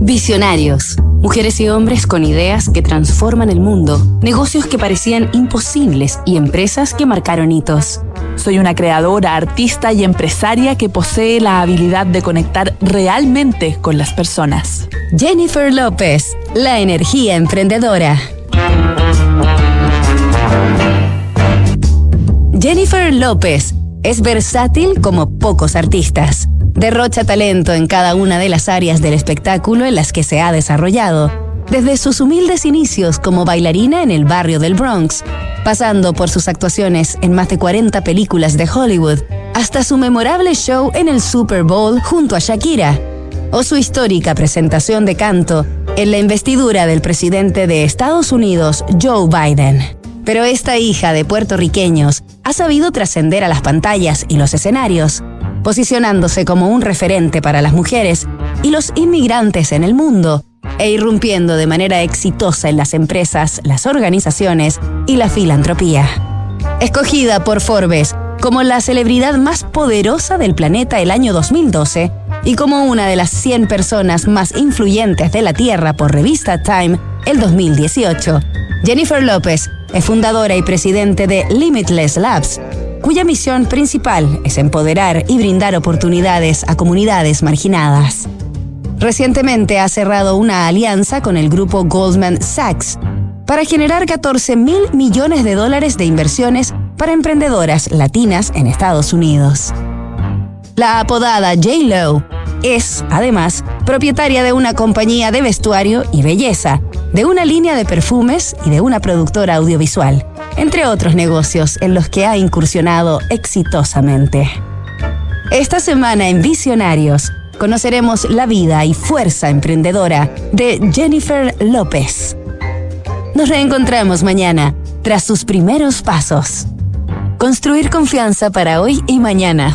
Visionarios. Mujeres y hombres con ideas que transforman el mundo, negocios que parecían imposibles y empresas que marcaron hitos. Soy una creadora, artista y empresaria que posee la habilidad de conectar realmente con las personas. Jennifer López, la energía emprendedora. Jennifer López es versátil como pocos artistas. Derrocha talento en cada una de las áreas del espectáculo en las que se ha desarrollado, desde sus humildes inicios como bailarina en el barrio del Bronx, pasando por sus actuaciones en más de 40 películas de Hollywood, hasta su memorable show en el Super Bowl junto a Shakira, o su histórica presentación de canto en la investidura del presidente de Estados Unidos, Joe Biden. Pero esta hija de puertorriqueños ha sabido trascender a las pantallas y los escenarios, posicionándose como un referente para las mujeres y los inmigrantes en el mundo, e irrumpiendo de manera exitosa en las empresas, las organizaciones y la filantropía. Escogida por Forbes como la celebridad más poderosa del planeta el año 2012 y como una de las 100 personas más influyentes de la Tierra por revista Time el 2018, Jennifer López es fundadora y presidente de Limitless Labs, cuya misión principal es empoderar y brindar oportunidades a comunidades marginadas. Recientemente ha cerrado una alianza con el grupo Goldman Sachs para generar 14 mil millones de dólares de inversiones para emprendedoras latinas en Estados Unidos. La apodada J-Lo es, además, propietaria de una compañía de vestuario y belleza, de una línea de perfumes y de una productora audiovisual, entre otros negocios en los que ha incursionado exitosamente. Esta semana en Visionarios conoceremos la vida y fuerza emprendedora de Jennifer López. Nos reencontramos mañana tras sus primeros pasos. Construir confianza para hoy y mañana.